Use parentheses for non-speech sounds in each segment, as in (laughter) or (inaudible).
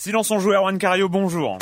Silence en joue, Erwan Cario, bonjour.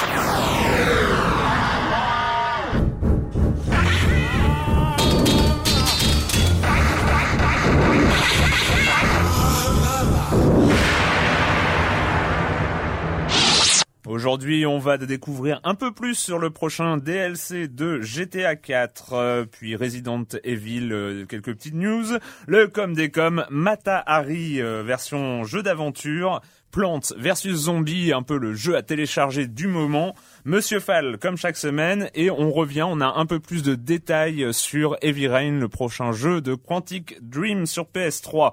Aujourd'hui, on va découvrir un peu plus sur le prochain DLC de GTA 4, euh, puis Resident Evil, euh, quelques petites news, le com des com, Mata Hari euh, version jeu d'aventure, Plants versus Zombie, un peu le jeu à télécharger du moment, Monsieur Fall comme chaque semaine, et on revient, on a un peu plus de détails sur Heavy Rain, le prochain jeu de Quantic Dream sur PS3.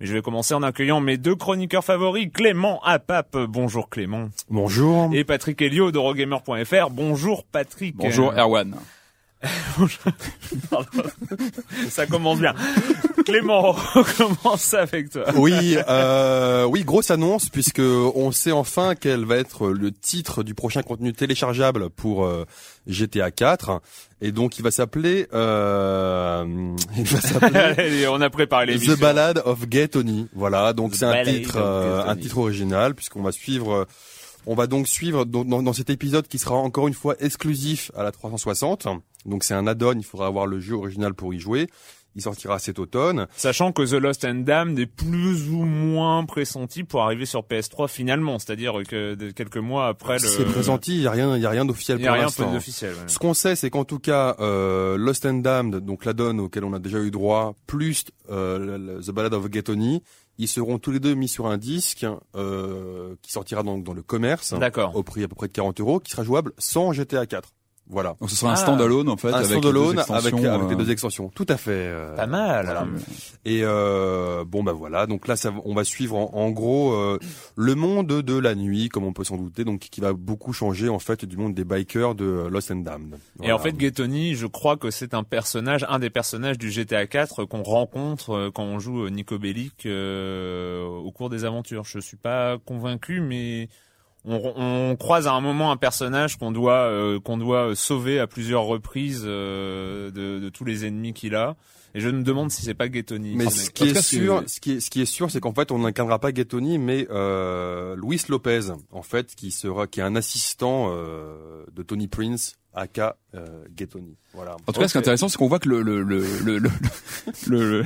Mais je vais commencer en accueillant mes deux chroniqueurs favoris, Clément Apap, bonjour Clément, Bonjour. et Patrick Helio d'Eurogamer.fr, bonjour Patrick. Bonjour Erwan. (laughs) Ça commence bien. Clément, (laughs) on commence avec toi. Oui, euh, oui, grosse annonce puisque on sait enfin quel va être le titre du prochain contenu téléchargeable pour euh, GTA 4 et donc il va s'appeler euh, (laughs) il va s'appeler (laughs) on a préparé. The Ballad of Gay Tony. Voilà, donc c'est un titre euh, un titre original puisqu'on va suivre euh, on va donc suivre dans, dans- dans cet épisode qui sera encore une fois exclusif à la 360. Donc c'est un add-on, il faudra avoir le jeu original pour y jouer. Il sortira cet automne. Sachant que The Lost and Damned est plus ou moins pressenti pour arriver sur PS3 finalement, c'est-à-dire que quelques mois après le. C'est pressenti, il y a rien, il y a rien d'officiel pour a rien l'instant. d'officiel. ouais. Ce qu'on sait, c'est qu'en tout cas, euh, Lost and Damned, donc l'add-on auquel on a déjà eu droit, plus euh, The Ballad of Gay-Tony, ils seront tous les deux mis sur un disque euh, qui sortira donc dans le commerce au prix à peu près de 40 euros, qui sera jouable sans GTA 4. Voilà. Donc ce sera un Ah. standalone en fait un avec les deux standalone avec, extensions, avec les euh, deux extensions. Tout à fait. euh, Pas mal. voilà. Et euh, bon bah voilà, donc là ça, va- on va suivre en, en gros euh, le monde de la nuit, comme on peut s'en douter, donc qui va beaucoup changer en fait du monde des bikers de Lost and Damned. Et en fait, Ghetoni, je crois que c'est un personnage, un des personnages du GTA 4 qu'on rencontre quand on joue Nico Bellic euh, au cours des aventures. Je suis pas convaincu, mais on, on croise à un moment un personnage qu'on doit euh, qu'on doit sauver à plusieurs reprises euh, de, de tous les ennemis qu'il a. Et je me demande si c'est pas Ghetoni. Mais ce qui est sûr, ce qui est, ce qui est sûr, c'est qu'en fait, on n'incarnera pas Ghetoni, mais euh, Luis Lopez, en fait, qui sera, qui est un assistant euh, de Tony Prince, aka euh, Ghetoni. Voilà. En tout cas, ce qui est intéressant, c'est qu'on voit que le le le le le, le-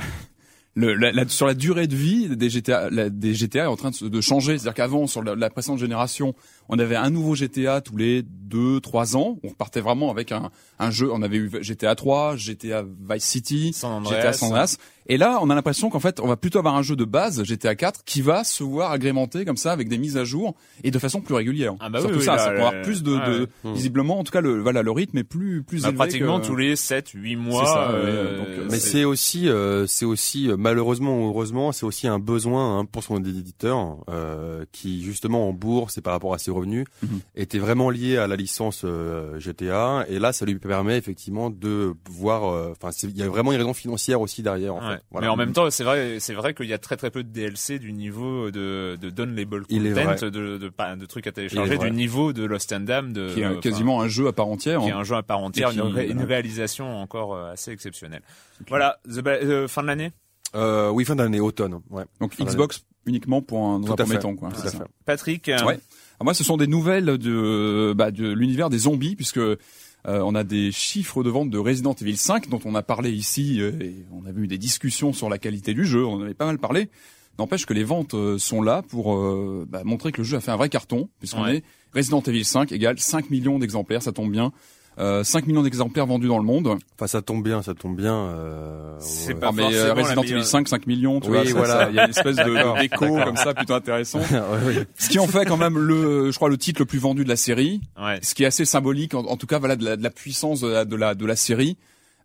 le- la- la- sur la durée de vie des GTA, la- des GTA est en train de, de changer. C'est-à-dire qu'avant, sur la précédente génération, on avait un nouveau GTA tous les deux, trois ans. On repartait vraiment avec un, un jeu. On avait eu GTA 3, GTA Vice City, San Andreas. GTA San Andreas. Et là, on a l'impression qu'en fait, on va plutôt avoir un jeu de base, GTA 4, qui va se voir agrémenté comme ça avec des mises à jour et de façon plus régulière. Ah bah Surtout oui, oui, ça, là, c'est pour avoir plus de, de ouais. visiblement, en tout cas, le voilà, le rythme est plus plus Bah, élevé pratiquement que- tous les 7, 8 mois. C'est ça, ouais, euh, donc, euh, Mais c'est aussi, euh, c'est aussi euh, malheureusement ou heureusement, c'est aussi un besoin hein, pour son éditeur euh, qui justement en bourse et par rapport à ses revenus Mhm. était vraiment lié à la licence euh, GTA. Et là, ça lui permet effectivement de voir. euh, Enfin, il y a vraiment une raison financière aussi derrière. En Ouais. fait. Voilà. Mais en même temps, c'est vrai, c'est vrai qu'il y a très très peu de DLC du niveau de, de downloadable Il est content, de, de, de trucs à télécharger, du niveau de Lost and Damned, de, qui est quasiment un jeu à part entière. qui est hein. un jeu à part entière, qui- une, ré- une voilà. réalisation encore euh, assez exceptionnelle. Voilà, The fin de l'année? Euh, oui, fin d'année, automne. Ouais. Donc Fin Xbox uniquement pour un, dans Tout un à premier fait. temps. Quoi. Tout C'est à ça. fait. Patrick. euh, Ouais. Alors moi, ce sont des nouvelles de, bah, de l'univers des zombies, puisque euh, on a des chiffres de vente de Resident Evil 5 dont on a parlé ici, euh, et on avait eu des discussions sur la qualité du jeu, on en avait pas mal parlé. N'empêche que les ventes euh, sont là pour euh, bah, montrer que le jeu a fait un vrai carton, puisqu'on Ouais. est Resident Evil 5 égale 5 millions d'exemplaires, ça tombe bien. Euh, 5 millions d'exemplaires vendus dans le monde. Enfin, ça tombe bien, ça tombe bien. Euh, C'est ouais. pas mais forcément euh, Resident Evil 5, 5 millions, tu Oui, vois, ça, voilà. il y a une espèce de d'écho comme ça plutôt intéressant. (laughs) Ouais, oui. Ce qui en fait quand même le, je crois, le titre le plus vendu de la série. Ouais. ce qui est assez symbolique, en, en tout cas, voilà, de la, de la puissance de la, de la, de la série.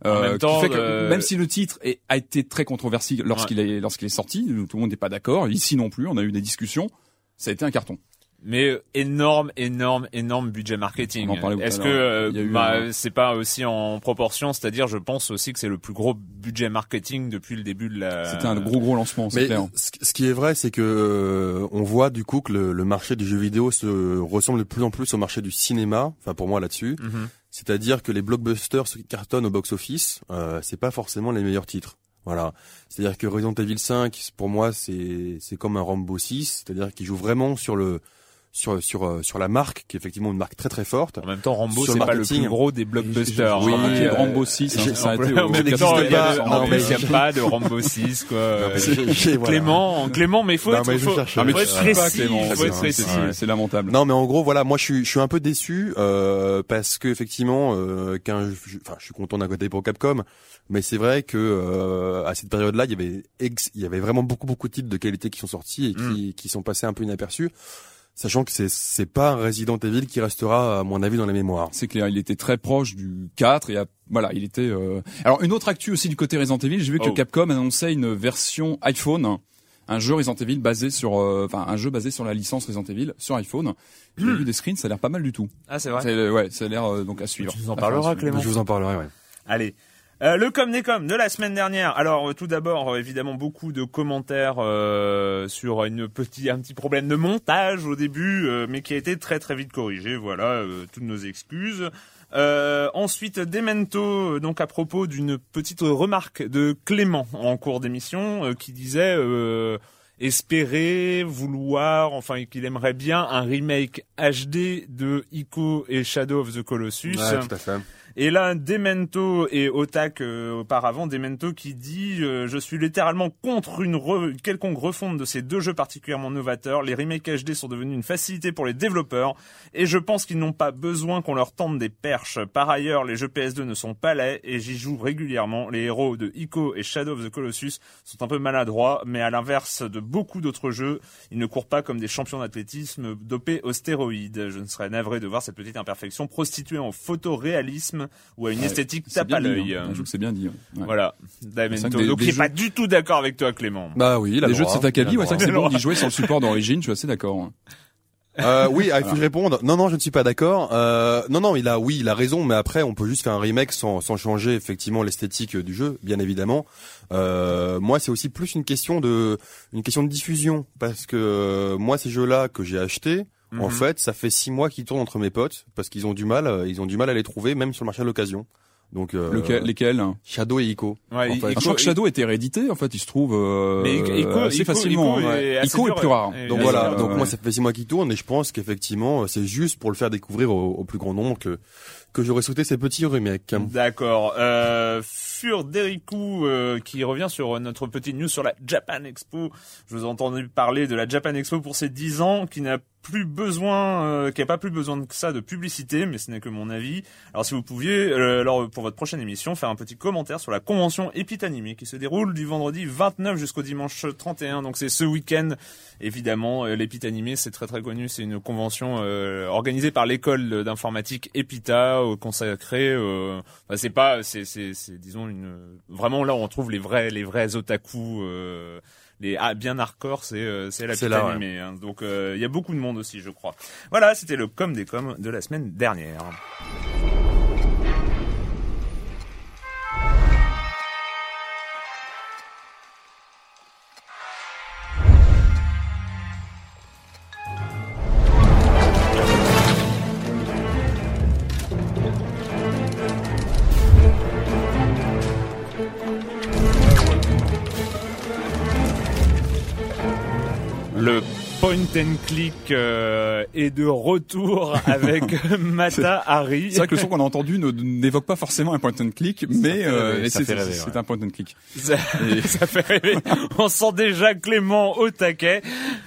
En même qui temps, fait que euh, même si le titre est, a été très controversé lorsqu'il est, lorsqu'il est sorti, tout le monde n'est pas d'accord. Ici non plus, on a eu des discussions. Ça a été un carton. Mais énorme, énorme, énorme budget marketing. Est-ce que euh, bah, un- c'est pas aussi en proportion? C'est-à-dire, je pense aussi que c'est le plus gros budget marketing depuis le début de la. C'était un gros gros lancement, c'est Mais clair. ce qui est vrai, c'est que euh, on voit du coup que le, le marché du jeu vidéo se ressemble de plus en plus au marché du cinéma. Enfin, pour moi là-dessus, Mhm. c'est-à-dire que les blockbusters qui cartonnent au box-office, euh, c'est pas forcément les meilleurs titres. Voilà. C'est-à-dire que Resident Evil 5, pour moi, c'est c'est comme un Rambo 6, c'est-à-dire qu'il joue vraiment sur le sur sur euh, sur la marque, qui est effectivement une marque très très forte. En même temps, Rambo, c'est pas le plus gros des blockbusters. Oui, Euh, Rambo 6, hein, ça a été en même temps, il y a Non, mais y a pas de Rambo 6, quoi. Clément, Clément, mais faut Non, être, précis, faut être précis. c'est- lamentable. Non, mais en gros, voilà, moi, je suis, je suis un peu déçu euh, parce que effectivement, euh, qu'un, enfin, je suis content d'un côté pour Capcom, mais c'est vrai que euh, à cette période-là, il y avait, il y avait vraiment beaucoup, beaucoup de titres de qualité qui sont sortis et qui, qui sont passés un peu inaperçus, sachant que c'est, c'est pas un Resident Evil qui restera, à mon avis, dans les mémoires. C'est clair, il était très proche du 4 et a- voilà, il était. euh, Alors une autre actu aussi du côté Resident Evil, j'ai vu que Oh. Capcom annonçait une version iPhone, un jeu Resident Evil basé sur, euh, enfin un jeu basé sur la licence Resident Evil sur iPhone. (clears throat) J'ai vu des screens, ça a l'air pas mal du tout. Ah, c'est vrai. Ouais, ça a l'air euh, donc à suivre. Tu nous en À à suivre. Clément. Je vous en parlerai, ouais. Allez. Euh, le com des com de la semaine dernière. Alors euh, tout d'abord, euh, évidemment, beaucoup de commentaires euh, sur une un petit problème de montage au début, mais qui a été très très vite corrigé. Voilà, toutes nos excuses. Ensuite, Demento, donc à propos d'une petite remarque de Clément en cours d'émission, qui disait espérer, vouloir, enfin qu'il aimerait bien un remake HD de Ico et Shadow of the Colossus. Ouais, tout à fait. Et là, Demento et Otak euh, auparavant, Demento qui dit euh, Je suis littéralement contre une, re- quelconque refonte de ces deux jeux particulièrement novateurs. Les remakes HD sont devenus une facilité pour les développeurs et je pense qu'ils n'ont pas besoin qu'on leur tente des perches. Par ailleurs, les jeux PS2 ne sont pas laids et j'y joue régulièrement. Les héros de Ico et Shadow of the Colossus sont un peu maladroits, mais à l'inverse de beaucoup d'autres jeux, ils ne courent pas comme des champions d'athlétisme dopés aux stéroïdes. Je ne serais navré de voir cette petite imperfection prostituée en photoréalisme ou à une Ouais, esthétique tape à l'œil. hein. Je trouve que c'est bien dit. ouais. Ouais. Voilà, Damento. des- Donc il n'est jeux- pas du tout d'accord avec toi, Clément. Bah oui, il a Les le jeux de cet acabit, ouais, c'est vrai que c'est bon d'y jouer sur le support d'origine, je suis assez d'accord. Euh, (laughs) oui, ah, il faut que je réponde. Non, non, je ne suis pas d'accord. Euh, non, non, il a, oui, il a raison, mais après, on peut juste faire un remake sans, sans changer effectivement l'esthétique du jeu, bien évidemment. Euh, moi, c'est aussi plus une question de, une question de diffusion, parce que euh, moi, ces jeux-là que j'ai achetés, en Mhm. fait, ça fait six mois qu'ils tournent entre mes potes, parce qu'ils ont du mal, euh, ils ont du mal à les trouver, même sur le marché de l'occasion. Donc, euh, Lequel- lesquels Shadow et Ico. Ouais, En fait. Ico- Je crois que Shadow était réédité, en fait, il se trouve euh, Mais Ico- assez Ico- facilement. Ico hein. est assez Ico est dur, plus rare. et- Donc voilà, euh, donc ouais. moi ça fait six mois qu'il tourne et je pense qu'effectivement c'est juste pour le faire découvrir au, au plus grand nombre que que j'aurais souhaité ces petits remakes. D'accord. Euh, Furderiku euh, qui revient sur notre petite news sur la Japan Expo. Je vous ai entendu parler de la Japan Expo pour ses 10 ans, qui n'a plus besoin, euh, qui a pas plus besoin que ça de publicité, mais ce n'est que mon avis. Alors si vous pouviez, euh, alors pour votre prochaine émission, faire un petit commentaire sur la convention Epitanimé qui se déroule du vendredi 29 jusqu'au dimanche 31. Donc c'est ce week-end. Évidemment, euh, l'Epitanimé c'est très très connu. C'est une convention euh, organisée par l'école d'informatique Epita, euh, consacrée. Euh, c'est pas, c'est c'est c'est disons une vraiment là où on trouve les vrais les vrais otaku. Les ah, bien hardcore, c'est euh, c'est la petite là, ouais. animée. hein. Donc euh, il y a beaucoup de monde aussi, je crois. Voilà, c'était le com des coms de la semaine dernière. And click euh, est de retour avec (laughs) Mata Hari. C'est vrai que le son qu'on a entendu n'évoque pas forcément un point and click, mais euh, c'est ouais. un point and click. Ça, (laughs) ça fait rêver. On sent déjà Clément au taquet.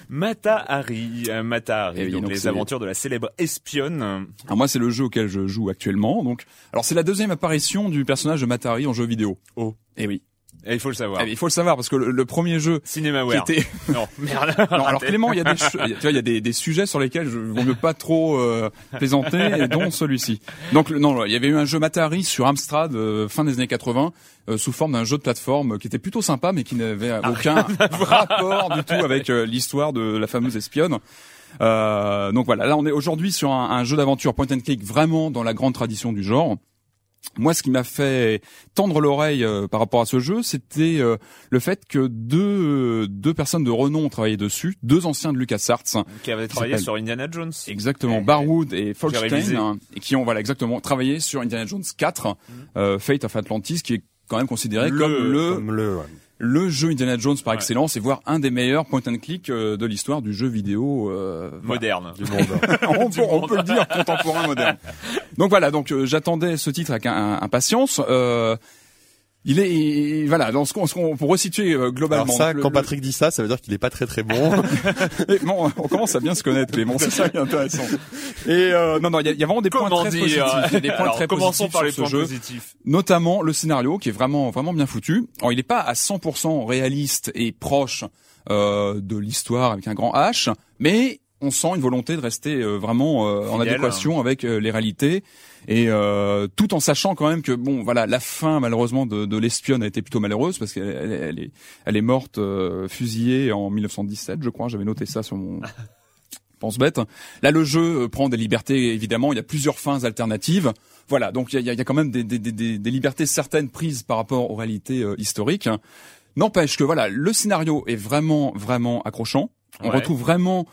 Mata Hari, euh, Mata Hari, Eh oui, donc, donc les aventures de la célèbre espionne. Alors moi, c'est le jeu auquel je joue actuellement. Donc, alors c'est la deuxième apparition du personnage de Matari en jeu vidéo. Oh. Et oui. Et il faut le savoir. Eh, Il faut le savoir parce que le, le premier jeu qui Cinémaware. était (laughs) Non, (laughs) merde. Non, alors. Clément, il y a des, tu vois, il y a des, des sujets sur lesquels je vaut mieux pas trop euh, plaisanter, et (laughs) dont celui-ci. Donc le- non, il y avait eu un jeu Matari sur Amstrad euh, fin des années 80 euh, sous forme d'un jeu de plateforme euh, qui était plutôt sympa, mais qui n'avait aucun rapport du tout avec euh, l'histoire de la fameuse espionne. Euh, donc voilà, là on est aujourd'hui sur un, un jeu d'aventure point and click vraiment dans la grande tradition du genre. Moi, ce qui m'a fait tendre l'oreille euh, par rapport à ce jeu, c'était euh, le fait que deux deux personnes de renom ont travaillé dessus, deux anciens de LucasArts, Qui avait travaillé sur Indiana Jones. exactement Barwood et. Folkstein, hein, et qui ont voilà exactement travaillé sur Indiana Jones 4, euh, Fate of Atlantis, qui est quand même considéré Le- comme le Comme le, ouais. Le jeu Indiana Jones par Ouais. excellence et voire un des meilleurs point and click euh, de l'histoire du jeu vidéo euh, voilà. Moderne. du (laughs) monde. on, peut, on peut le dire contemporain moderne. (laughs) Donc voilà, donc euh, j'attendais ce titre avec impatience. Euh, il est voilà dans ce qu'on ce qu'on- pour resituer euh, globalement. Alors ça, le- quand le- Patrick dit ça, ça veut dire qu'il est pas très très bon. (laughs) (laughs) Et bon, on commence à bien se connaître, Clément. C'est ça qui est intéressant. Et euh, non, non, il y a, il y a vraiment des points très dire positifs. Il y a des points Alors, très commençons positifs par les sur points ce jeu. positifs. Notamment le scénario qui est vraiment vraiment bien foutu. Alors, il n'est pas à 100% réaliste et proche euh, de l'histoire avec un grand H, mais on sent une volonté de rester euh, vraiment euh, en adéquation avec euh, les réalités. Et euh, tout en sachant quand même que bon voilà la fin malheureusement de, de l'espionne a été plutôt malheureuse parce qu'elle elle, elle est elle est morte fusillée en 1917 je crois. J'avais noté ça sur mon (laughs) pense bête. Là le jeu prend des libertés évidemment. Il y a plusieurs fins alternatives. Voilà. Donc il y a, il y a quand même des, des, des, des libertés certaines prises par rapport aux réalités historiques. N'empêche que voilà le scénario est vraiment vraiment accrochant. On Ouais. retrouve vraiment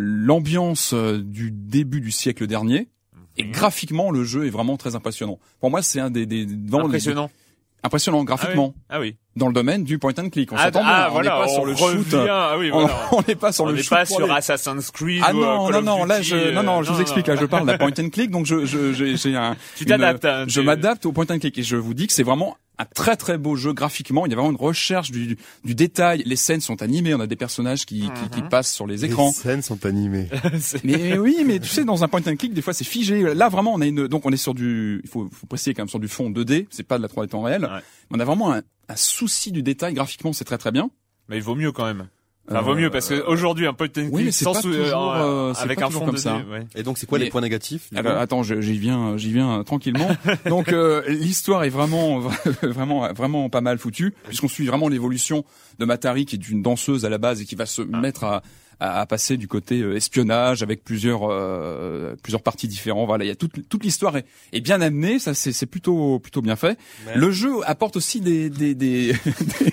l'ambiance euh, du début du siècle dernier. Et Mhm. graphiquement, le jeu est vraiment très impressionnant. Pour moi, c'est un des, des, vraiment Impressionnant. impressionnant graphiquement Ah oui. Dans le domaine du point and click. On Ah, ah, on voilà, n'est pas on sur le revient. shoot. Ah oui, On voilà. (laughs) on n'est pas sur on le n'est shoot pas pour sur les- Assassin's Creed Ah ou euh, non, Call non, non, là, je, non, non, euh, je vous explique, là, je parle d'un point and click, donc je, je, j'ai, j'ai un, (laughs) Tu une- t'adaptes, hein, je tu- m'adapte au point and click et je vous dis que c'est vraiment un très très beau jeu graphiquement. Il y a vraiment une recherche du, du détail. Les scènes sont animées. On a des personnages qui, qui, qui passent sur les écrans. Les scènes sont animées. (laughs) Mais oui, mais tu sais, dans un point and click, des fois c'est figé. Là, vraiment, on a une, donc on est sur du, il faut, faut préciser quand même sur du fond 2D. C'est pas de la 3D temps réel. Ouais. Mais on a vraiment un, un souci du détail. Graphiquement, c'est très très bien. Mais il vaut mieux quand même. Enfin, Euh, vaut mieux parce que aujourd'hui un point and click oui, mais c'est sans sou- toujours, euh, c'est avec un fond comme de ça. ouais. Et donc, c'est quoi Mais- les points négatifs Alors, attends, j'y viens, j'y viens tranquillement. (laughs) Donc euh, l'histoire est vraiment, (laughs) vraiment, vraiment pas mal foutue, puisqu'on suit vraiment l'évolution de Matari, qui est une danseuse à la base et qui va se mettre à, à, à passer du côté euh, espionnage avec plusieurs, euh, plusieurs parties différentes. Voilà, il y a toute, toute l'histoire est, est bien amenée, ça c'est c'est plutôt, plutôt bien fait. Le jeu apporte aussi des, des, des, (laughs) des,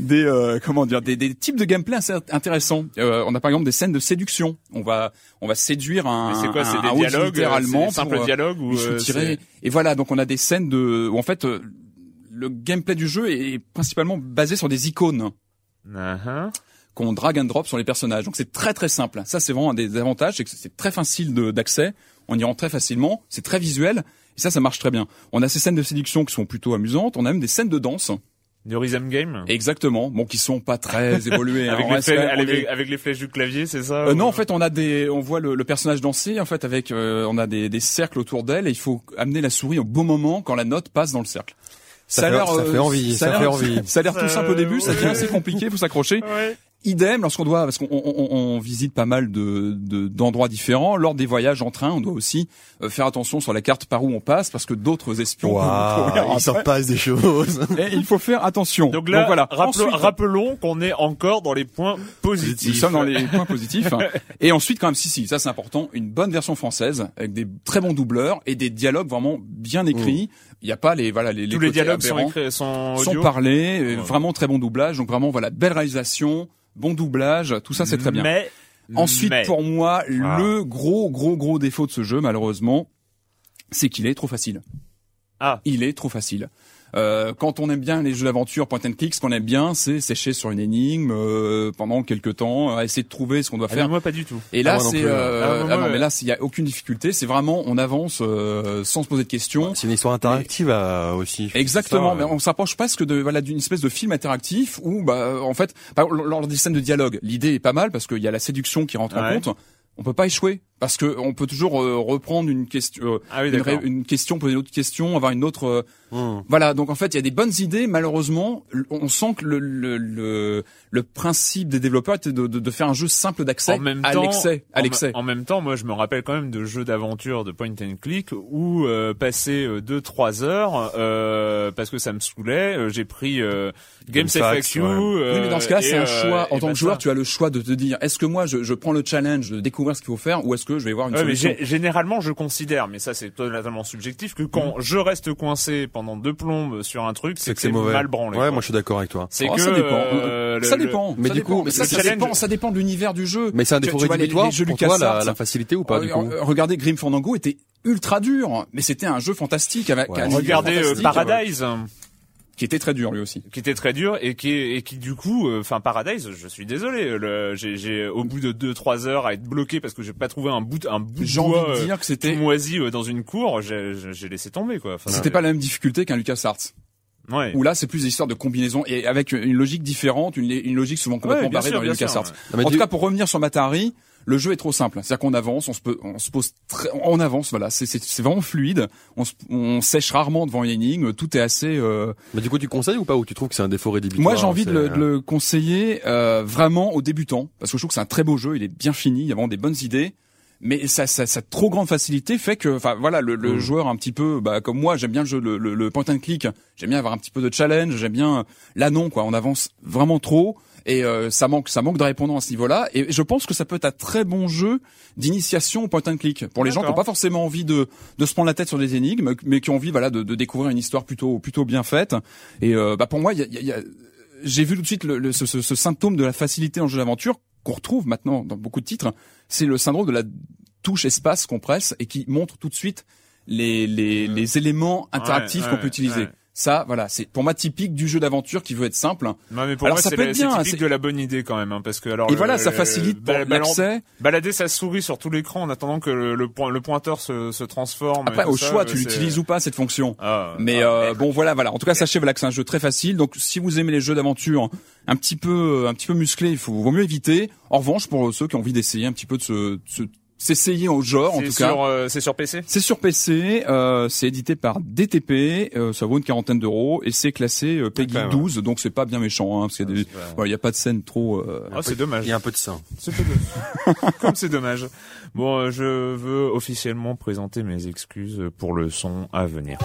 des, euh, comment dire, des, des types de gameplay assez intéressants. Euh, on a par exemple des scènes de séduction. On va, on va séduire un, c'est quoi un- C'est des dialogues euh, simple euh, dialogue ou euh, c'est- Et voilà, donc on a des scènes de, où en fait le gameplay du jeu est principalement basé sur des icônes Uh-huh. Qu'on drag and drop sur les personnages. Donc c'est très très simple. Ça c'est vraiment un des avantages, c'est que c'est très facile d'accès. On y rentre très facilement. C'est très visuel. Et ça, ça marche très bien. On a ces scènes de séduction qui sont plutôt amusantes. On a même des scènes de danse. Du rhythm game Exactement. Bon, qui sont pas très (laughs) évoluées. hein. avec, les flèches, quand même- on avec, est- avec les flèches du clavier, c'est ça Euh, ou- non, en fait, on a des, on voit le, le personnage danser, en fait, avec, euh, on a des, des cercles autour d'elle, et il faut amener la souris au bon moment quand la note passe dans le cercle. Ça a fait- ça fait envie, ça a l'air- fait envie. (laughs) Ça a l'air tout simple au début, ça devient assez compliqué, faut s'accrocher. Ouais. Idem lorsqu'on doit, parce qu'on on, on- on visite pas mal de de- d'endroits différents. Lors des voyages en train, on doit aussi euh, faire attention sur la carte par où on passe, parce que d'autres espions courir il s'en passe des choses. (laughs) Et il faut faire attention. Donc là, voilà. Ensuite, rappelons qu'on est encore dans les points positifs. nous sommes dans les (laughs) points positifs. Et ensuite, quand même, si, si, ça c'est important, une bonne version française avec des très bons doubleurs et des dialogues vraiment bien écrits. Il n'y a pas les voilà les, Tous les dialogues sont, écrits, sont parlés, euh, Ouais. vraiment très bon doublage. Donc vraiment voilà belle réalisation, bon doublage, tout ça c'est très bien. Mais Ensuite, mais- pour moi, Ah. le gros, gros, gros défaut de ce jeu, malheureusement, c'est qu'il est trop facile. Ah. Il est trop facile. Euh, quand on aime bien les jeux d'aventure point and click, ce qu'on aime bien, c'est sécher sur une énigme euh, pendant quelques temps, à essayer de trouver ce qu'on doit Ah, faire. mais moi pas du tout. Et là, Ah, c'est plus, euh, Ah, ah non, moi, mais là, il y a aucune difficulté. C'est vraiment, on avance euh, sans se poser de questions. C'est une histoire interactive euh, aussi. Exactement, Ça, mais euh, on s'approche presque de voilà d'une espèce de film interactif où bah en fait par- lors des scènes de dialogue, l'idée est pas mal parce qu'il y a la séduction qui rentre en compte. On peut pas échouer parce que on peut toujours euh, reprendre une question, euh, Ah oui, une, question, poser une autre question, avoir une autre. euh, hmm. voilà, donc en fait il y a des bonnes idées. Malheureusement, on sent que le le, le, le principe des développeurs était de, de, de faire un jeu simple d'accès En même à l'excès, à en, l'excès. en même temps, moi, je me rappelle quand même de jeux d'aventure de point and click où euh, passer euh, deux trois heures euh, parce que ça me saoulait, euh, j'ai pris euh, Games Gamefax, FAQ. ouais. euh, Oui, mais dans ce cas, c'est un euh, choix. En tant que joueur, tu as le choix de te dire est-ce que moi, je, je prends le challenge de découvrir ce qu'il faut faire, ou est-ce que je vais voir une Ouais, solution gé- généralement, je considère, mais ça c'est totalement subjectif, que quand je reste coincé pendant deux plombes sur un truc, c'est que c'est mauvais. mal branlé. Ouais, quoi. moi je suis d'accord avec toi. c'est Oh, que ça dépend. euh, ça le- dépend. Mais ça du dépend. coup, mais ça, ça dépend. Ça dépend de l'univers du jeu. Mais c'est un défaut rédhibitoire pour toi, la, la facilité ou pas du Euh, coup euh, Regardez Grim Fandango était ultra dur, mais c'était un jeu fantastique avec Ouais. un univers Regardez euh, fantastique, Paradise. Qui était très dur lui aussi. qui était très dur et qui et qui du coup euh, enfin Paradise je suis désolé le j'ai j'ai au bout de deux trois heures à être bloqué parce que j'ai pas trouvé un bout un bout de J'ai envie de euh, dire que tout c'était moisi euh, dans une cour j'ai j'ai- j'ai laissé tomber quoi Enfin, c'était pas la même difficulté qu'un LucasArts. ouais Où là, c'est plus des histoires de combinaison et avec une logique différente, une, une logique souvent complètement Ouais, barrée sûr, dans les LucasArts. ouais. En tout cas, pour revenir sur Matari, le jeu est trop simple. C'est-à-dire qu'on avance, on se, peut, on se pose très, on avance, voilà. C'est, c'est, c'est vraiment fluide. On, se- on sèche rarement devant une énigme. Tout est assez. Euh... Mais du coup, tu conseilles ou pas? Ou tu trouves que c'est un défaut rédhibitoire Moi, j'ai envie de le, de le conseiller euh, vraiment aux débutants parce que je trouve que c'est un très beau jeu. Il est bien fini. Il y a vraiment des bonnes idées. Mais ça, ça, sa trop grande facilité fait que, enfin voilà, le, le Mm. joueur un petit peu, bah, comme moi, j'aime bien le jeu, le, le, le point and click. J'aime bien avoir un petit peu de challenge. J'aime bien. Là, non, quoi. On avance vraiment trop et euh, ça manque, ça manque de répondants à ce niveau-là. Et je pense que ça peut être un très bon jeu d'initiation au point and click pour les gens qui n'ont pas forcément envie de de se prendre la tête sur des énigmes, mais qui ont envie, voilà, de, de découvrir une histoire plutôt plutôt bien faite. Et euh, bah pour moi, il y a, y a- y a- j'ai vu tout de suite le, le- ce, ce- ce symptôme de la facilité en jeu d'aventure qu'on retrouve maintenant dans beaucoup de titres. C'est le syndrome de la touche espace qu'on presse et qui montre tout de suite les les, les éléments interactifs Ouais, qu'on ouais, peut utiliser. ouais. Ça, voilà, c'est pour moi typique du jeu d'aventure qui veut être simple. non mais pour Alors, moi ça c'est peut la- être c'est bien, typique c'est- de la bonne idée quand même hein, parce que alors Et le- voilà, ça le- facilite bal- l'accès. balader sa souris sur tout l'écran en attendant que le, le, point, le pointeur se, se transforme Après, au ça, choix, euh, tu l'utilises ou pas cette fonction. Ah, Mais ah, euh, bon voilà voilà. En tout cas, sachez voilà que c'est un jeu très facile. Donc si vous aimez les jeux d'aventure un petit peu un petit peu musclés, il faut vaut mieux éviter. En revanche, pour ceux qui ont envie d'essayer un petit peu de se, de se- s'essayer au genre en c'est tout sur, cas. euh, c'est sur PC C'est sur PC, euh, c'est édité par DTP, euh, ça vaut une quarantaine d'euros et c'est classé euh, PEGI Quand même. 12, donc c'est pas bien méchant. Hein, parce qu'il y a des- voilà, il y a pas de scène trop. euh, Ah, c'est dommage Il y a un peu de ça. C'est (laughs) Comme c'est dommage. Bon, euh, je veux officiellement présenter mes excuses pour le son à venir.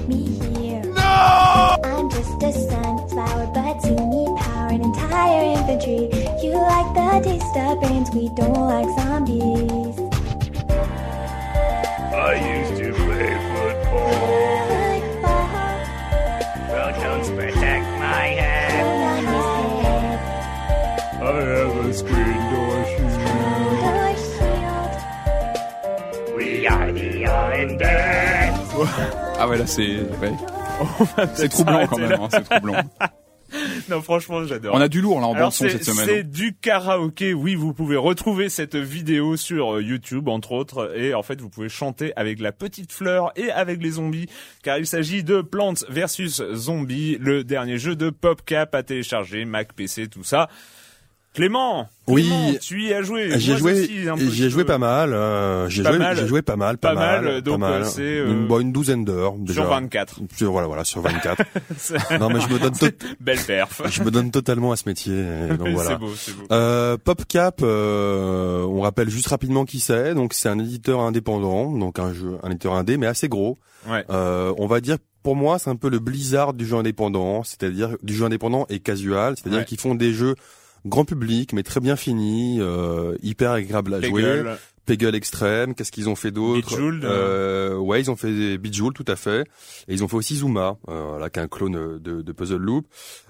One me here. No! I'm just a sunflower, but you need power and entire infantry. You like the taste of brains, we don't like zombies. I used to play football. Football Well, don't protect my head. on his head, I have a screen door shield. We are the Islanders. (laughs) Ah ouais là c'est ouais. c'est troublant quand même. Hein, c'est troublant. (laughs) non, franchement, j'adore. On a du lourd là en bande son cette semaine. c'est du karaoké, oui, vous pouvez retrouver cette vidéo sur euh, YouTube entre autres et en fait vous pouvez chanter avec la petite fleur et avec les zombies car il s'agit de Plants versus Zombies, le dernier jeu de PopCap à télécharger, Mac, PC, tout ça. Clément, Oui. Clément, tu y as joué. J'ai Moi joué, j'ai je joué pas mal. euh, j'ai joué, j'ai joué pas mal, pas, Pas mal, mal, donc, pas mal. euh, c'est, euh, une, bon, une douzaine d'heures déjà. sur 24. Sur, voilà, voilà, sur 24. (laughs) C'est- non, mais je me donne, (laughs) Belle perf. (laughs) je me donne totalement à ce métier. donc voilà. C'est beau, c'est beau. Euh, PopCap, euh, on rappelle juste rapidement qui c'est. Donc c'est un éditeur indépendant, donc un jeu, un éditeur indé, mais assez gros. Ouais. Euh, on va dire, pour moi, c'est un peu le Blizzard du jeu indépendant, c'est-à-dire du jeu indépendant et casual, c'est-à-dire Ouais. qu'ils font des jeux grand public, mais très bien finis, euh, hyper agréable à jouer. Peggle. Extreme, qu'est-ce qu'ils ont fait d'autre Bejeweled, euh, Ouais, ils ont fait Bejeweled, tout à fait. Et ils ont fait aussi Zuma, euh, là, qui est un clone de, de Puzzle Loop.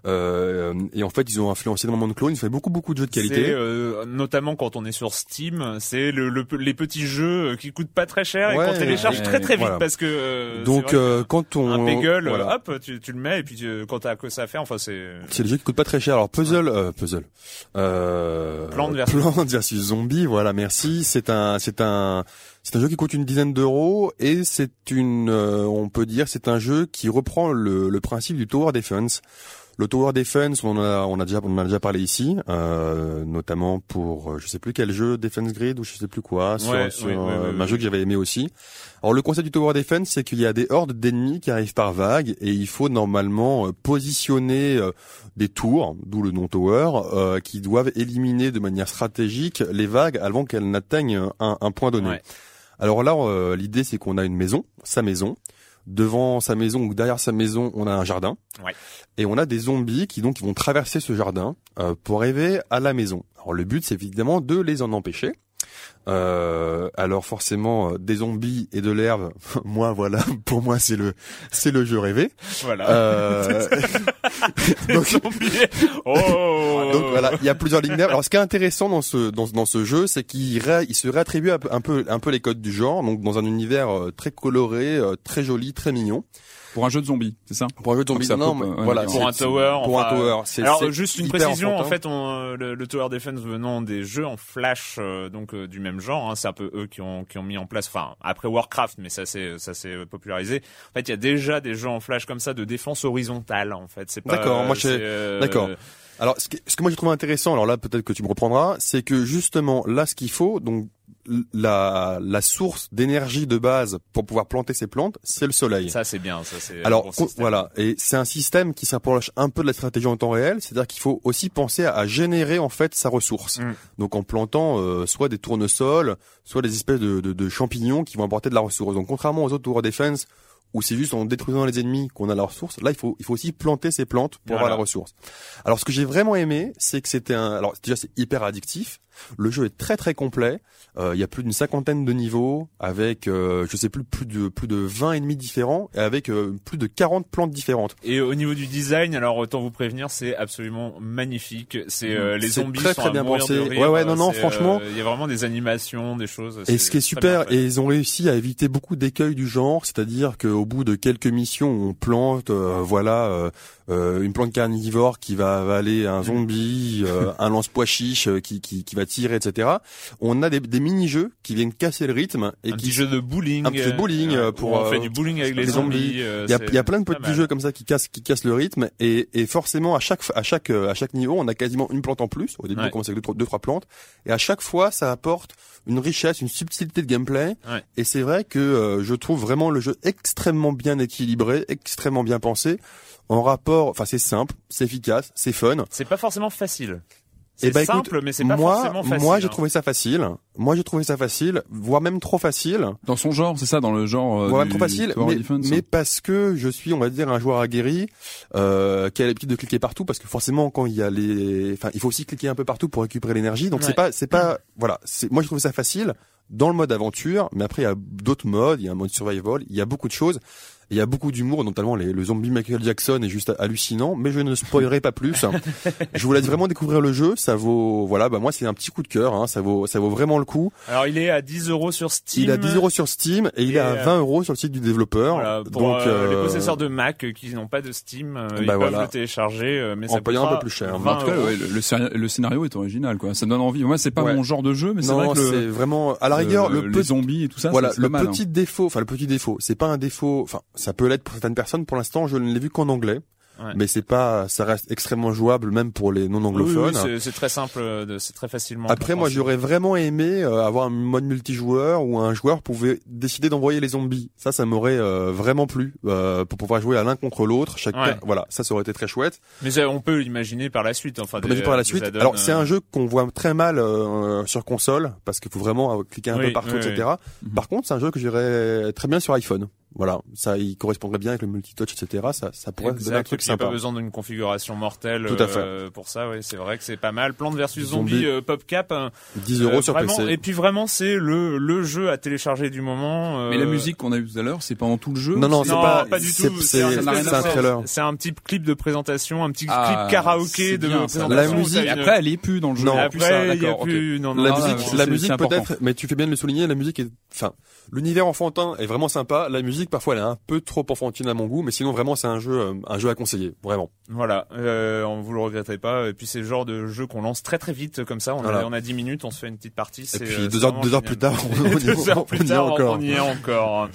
Euh, et en fait, ils ont influencé énormément de clones. Ils ont fait beaucoup, beaucoup de jeux de qualité. euh, notamment quand on est sur Steam, c'est le, le- les petits jeux qui coûtent pas très cher et Ouais, qu'on télécharge ouais, très très vite voilà. parce que euh, Donc, euh, que quand on... un Peggle, voilà. hop, tu, tu le mets et puis tu- quand t'as que ça à faire, enfin c'est C'est le jeu qui coûte pas très cher. Alors puzzle, euh, puzzle. Euh, Plante versus- Plante versus zombie. Voilà, merci. C'est un, c'est un, c'est un jeu qui coûte une dizaine d'euros et c'est une, euh, on peut dire, c'est un jeu qui reprend le, le principe du tower defense. Le tower defense, on en a, on a déjà, on en a déjà parlé ici, euh, notamment pour, euh, je sais plus quel jeu, Defense Grid ou je sais plus quoi, sur, Ouais, sur oui, oui, oui, un jeu que j'avais aimé aussi. Alors le concept du tower defense, c'est qu'il y a des hordes d'ennemis qui arrivent par vague et il faut normalement euh, positionner euh, des tours, d'où le nom tower, euh, qui doivent éliminer de manière stratégique les vagues avant qu'elles n'atteignent un, un point donné. Ouais. Alors là, euh, l'idée c'est qu'on a une maison, sa maison. Devant sa maison ou derrière sa maison, on a un jardin. Ouais. Et on a des zombies qui donc vont traverser ce jardin euh, pour arriver à la maison. Alors le but c'est évidemment de les en empêcher. Euh, alors forcément euh, des zombies et de l'herbe, (laughs) moi voilà, (laughs) pour moi c'est le c'est le jeu rêvé. voilà. Euh, (laughs) donc, oh. donc voilà, il y a plusieurs lignes d'herbe. Alors ce qui est intéressant dans ce dans, dans ce jeu, c'est qu'il ré- il se réattribue un peu, un peu les codes du genre, donc dans un univers euh, très coloré, très joli, très mignon. Pour un jeu de zombies, c'est ça? Pour un jeu de zombies, ça non, mais voilà, pour un tower, pour enfin, un tower. C'est- Alors juste une précision, en fait, on, euh, le, le Tower Defense venant des jeux en flash, euh, donc euh, du même genre, hein, c'est un peu eux qui ont qui ont mis en place, enfin après Warcraft, mais ça c'est ça s'est popularisé. En fait, il y a déjà des jeux en flash comme ça de défense horizontale, en fait. C'est pas. D'accord, moi, euh, d'accord. Alors, ce que, ce que moi j'ai trouvé intéressant, alors là peut-être que tu me reprendras, c'est que justement là ce qu'il faut, donc la la source d'énergie de base pour pouvoir planter ces plantes, c'est le soleil. Ça c'est bien, ça c'est. un Alors bon voilà, et c'est un système qui s'approche un peu de la stratégie en temps réel, c'est-à-dire qu'il faut aussi penser à, à générer en fait sa ressource. Mm. Donc en plantant euh, soit des tournesols, soit des espèces de, de, de champignons qui vont apporter de la ressource. Donc contrairement aux autres tower defense où c'est juste en détruisant les ennemis qu'on a la ressource, là il faut il faut aussi planter ces plantes pour Voilà. avoir la ressource. Alors ce que j'ai vraiment aimé, c'est que c'était un alors déjà c'est hyper addictif. Le jeu est très très complet. Euh, il y a plus d'une cinquantaine de niveaux avec euh, je sais plus plus de plus de 20 ennemis différents et avec euh, plus de 40 plantes différentes. Et au niveau du design, alors autant vous prévenir, c'est absolument magnifique. C'est euh, les zombies très, sont très à bien mourir pensé. de rire. Ouais, ouais, non, non, franchement. euh, il y a vraiment des animations, des choses. Et ce qui est super, et ils ont réussi à éviter beaucoup d'écueils du genre, c'est-à-dire qu'au bout de quelques missions, on plante, euh, voilà, euh, euh, une plante carnivore qui va avaler un zombie, euh, un lance-pois chiche euh, qui, qui, qui va tirer, etc. On a des, des mini-jeux qui viennent casser le rythme et un qui petit jeu de bowling. un petit jeu de bowling, pour, on fait du bowling avec les, zombies. Il y a, c'est il y a plein de petits jeux comme ça qui cassent, qui cassent le rythme et, et forcément à chaque à chaque à chaque niveau on a quasiment une plante en plus. Au début Ouais. on commence avec deux, trois- deux trois plantes et à chaque fois ça apporte une richesse, une subtilité de gameplay. Ouais. Et c'est vrai que euh, je trouve vraiment le jeu extrêmement bien équilibré, extrêmement bien pensé. En rapport, enfin c'est simple, c'est efficace, c'est fun. C'est pas forcément facile. Eh C'est ben, écoute, simple, mais c'est pas moi, forcément facile. moi j'ai hein. trouvé ça facile. Moi j'ai trouvé ça facile, voire même trop facile. Dans son genre, c'est ça, dans le genre. euh, Voire même du trop facile, mais, Defense. mais parce que je suis, on va dire, un joueur aguerri euh, qui a l'habitude de cliquer partout, parce que forcément, quand il y a les, enfin, il faut aussi cliquer un peu partout pour récupérer l'énergie. Donc Ouais. c'est pas, c'est pas, voilà. C'est, moi, je trouve ça facile dans le mode aventure, mais après il y a d'autres modes, il y a un mode survival, il y a beaucoup de choses. Il y a beaucoup d'humour, notamment les, le zombie Michael Jackson est juste hallucinant, mais je ne spoilerai pas plus. je vous laisse vraiment découvrir le jeu. Ça vaut, voilà, bah moi c'est un petit coup de cœur. Hein, ça vaut, ça vaut vraiment le coup. Alors il est à 10 euros sur Steam. Il est à 10 euros sur Steam et il est à euh, 20 euros sur le site du développeur. Voilà, pour Donc euh, les euh, possesseurs de Mac euh, qui n'ont pas de Steam, euh, ils bah peuvent voilà. le télécharger, euh, mais En ça payant un peu plus cher. 20 En tout cas, ouais, le, le scénario- le scénario est original, quoi. Ça donne envie. Moi, c'est pas Ouais. mon genre de jeu, mais c'est vrai que c'est le, vraiment à la rigueur le- le, les petit zombies et tout ça, voilà le mal, petit hein. défaut enfin le petit défaut c'est pas un défaut enfin ça peut l'être pour certaines personnes pour l'instant je ne l'ai vu qu'en anglais Ouais. mais c'est pas ça reste extrêmement jouable même pour les non Oui, anglophones oui, c'est- c'est très simple, euh, c'est très facilement. après moi j'aurais vraiment aimé euh, avoir un mode multijoueur où un joueur pouvait décider d'envoyer les zombies ça ça m'aurait euh, vraiment plu euh, pour pouvoir jouer à l'un contre l'autre chacun Ouais. voilà ça ça aurait été très chouette Mais ça, on peut l'imaginer par la suite. Enfin, des- par la suite. add-ons, Alors c'est euh, un jeu qu'on voit très mal euh, sur console parce qu'il faut vraiment euh, cliquer un Oui, peu partout, oui, etc. Par contre, c'est un jeu que j'irais très bien sur iPhone. Voilà, ça il correspondrait bien avec le multitouch, etc. Ça, ça pourrait donner un Exact, truc puis il n'y a sympa. pas besoin d'une configuration mortelle Tout à euh, pour ça, ouais, c'est vrai que c'est pas mal. Plante versus Zombie, Zombie. euh, PopCap, euh, 10 euros euh, sur vraiment, PC. Et puis vraiment, c'est le, le jeu à télécharger du moment. euh, Mais la musique qu'on a vue tout à l'heure, c'est pendant tout le jeu. Non, non, c'est- pas- pas, du c'est- tout. c'est- un trailer. C'est un petit clip de présentation, un petit Ah, clip karaoké de bien, présentation. La musique, une- Après, elle est plus dans le jeu. Non. Il y a après, plus ça, il y a d'accord, ok. plus, non, non, La non, musique, la musique peut-être, mais tu fais bien de le souligner, la musique est, enfin, l'univers enfantin est vraiment sympa. La musique, parfois, elle est un peu trop enfantine à mon goût, mais sinon, vraiment, c'est un jeu, euh, un jeu à conseiller, vraiment. Voilà, euh, on vous le regretterez pas. Et puis c'est le genre de jeu qu'on lance très très vite comme ça. On, Voilà. a, on a 10 minutes, on se fait une petite partie. Et c'est, puis euh, deux heures, vraiment deux heures plus tard, on, (laughs) on y heures on plus y est tard, encore. on y est encore.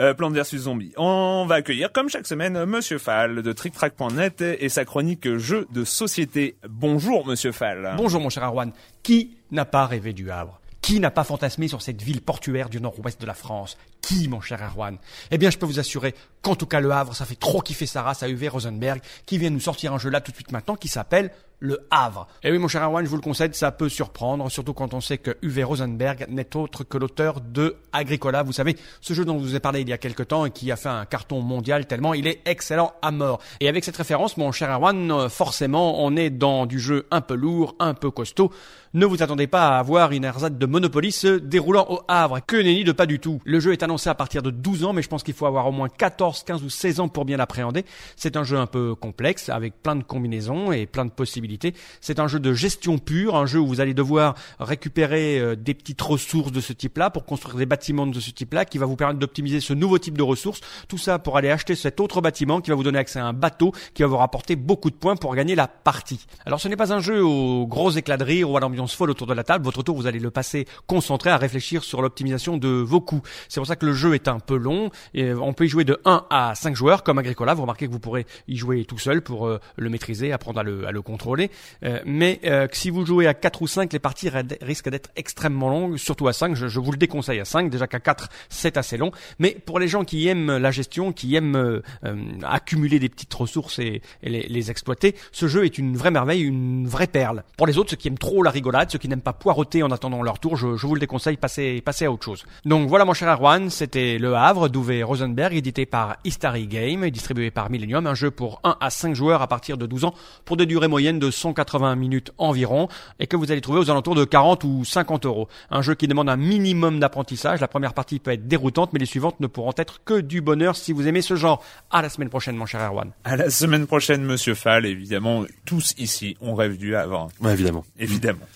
Euh, Plante Zombie. On va accueillir, comme chaque semaine, Monsieur Fall de TrickTrack.net et sa chronique jeux de société. Bonjour, Monsieur Fall. Bonjour mon cher Arwan. Qui n'a pas rêvé du Havre? Qui n'a pas fantasmé sur cette ville portuaire du nord-ouest de la France? Qui, mon cher Arwan Eh bien, je peux vous assurer qu'en tout cas, le Havre, ça fait trop kiffer sa race à Uwe Rosenberg, qui vient nous sortir un jeu là tout de suite maintenant qui s'appelle le Havre. Et oui, mon cher Arwan, je vous le concède, ça peut surprendre, surtout quand on sait que Uwe Rosenberg n'est autre que l'auteur de Agricola. Vous savez, ce jeu dont je vous ai parlé il y a quelque temps et qui a fait un carton mondial tellement il est excellent à mort. Et avec cette référence, mon cher Arwan, euh, forcément, on est dans du jeu un peu lourd, un peu costaud. Ne vous attendez pas à avoir une ersatz de Monopoly se déroulant au Havre. Que nenni de pas du tout. Le jeu est annoncé à partir de 12 ans, mais je pense qu'il faut avoir au moins 14, 15 ou 16 ans pour bien l'appréhender. C'est un jeu un peu complexe, avec plein de combinaisons et plein de possibilités. C'est un jeu de gestion pure, un jeu où vous allez devoir récupérer euh, des petites ressources de ce type-là pour construire des bâtiments de ce type-là qui va vous permettre d'optimiser ce nouveau type de ressources. Tout ça pour aller acheter cet autre bâtiment qui va vous donner accès à un bateau qui va vous rapporter beaucoup de points pour gagner la partie. Alors ce n'est pas un jeu au gros éclat de rire ou à l'ambiance folle autour de la table. Votre tour, vous allez le passer concentré à réfléchir sur l'optimisation de vos coûts. C'est pour ça que le jeu est un peu long. Et on peut y jouer de 1 à 5 joueurs comme Agricola. Vous remarquez que vous pourrez y jouer tout seul pour euh, le maîtriser, apprendre à le contrôler. Euh, mais euh, que si vous jouez à 4 ou 5, les parties risquent d'être extrêmement longues, surtout à 5. Je, vous le déconseille à 5. Déjà qu'à 4, c'est assez long. Mais pour les gens qui aiment la gestion, qui aiment euh, euh, accumuler des petites ressources et, les, exploiter, ce jeu est une vraie merveille, une vraie perle. Pour les autres, ceux qui aiment trop la rigolade, ceux qui n'aiment pas poireauter en attendant leur tour, je, vous le déconseille, passez, à autre chose. Donc voilà mon cher Arwan, c'était Le Havre d'Uwe Rosenberg, édité par Istari Game, distribué par Millennium, un jeu pour 1 à 5 joueurs à partir de 12 ans, pour des durées moyennes de 180 minutes environ, et que vous allez trouver aux alentours de 40 ou 50 euros. Un jeu qui demande un minimum d'apprentissage, la première partie peut être déroutante, mais les suivantes ne pourront être que du bonheur si vous aimez ce genre. À la semaine prochaine mon cher Erwan. À la semaine prochaine, Monsieur Fall. Évidemment, tous ici, on rêve du Havre. Ouais, évidemment. Évidemment.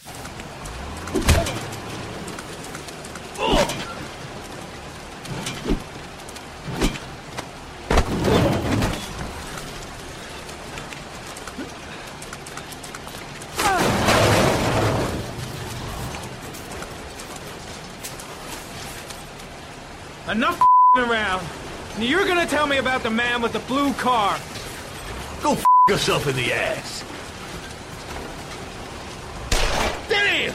Enough around. You're gonna tell me about the man with the blue car. Go f yourself in the ass. Damn!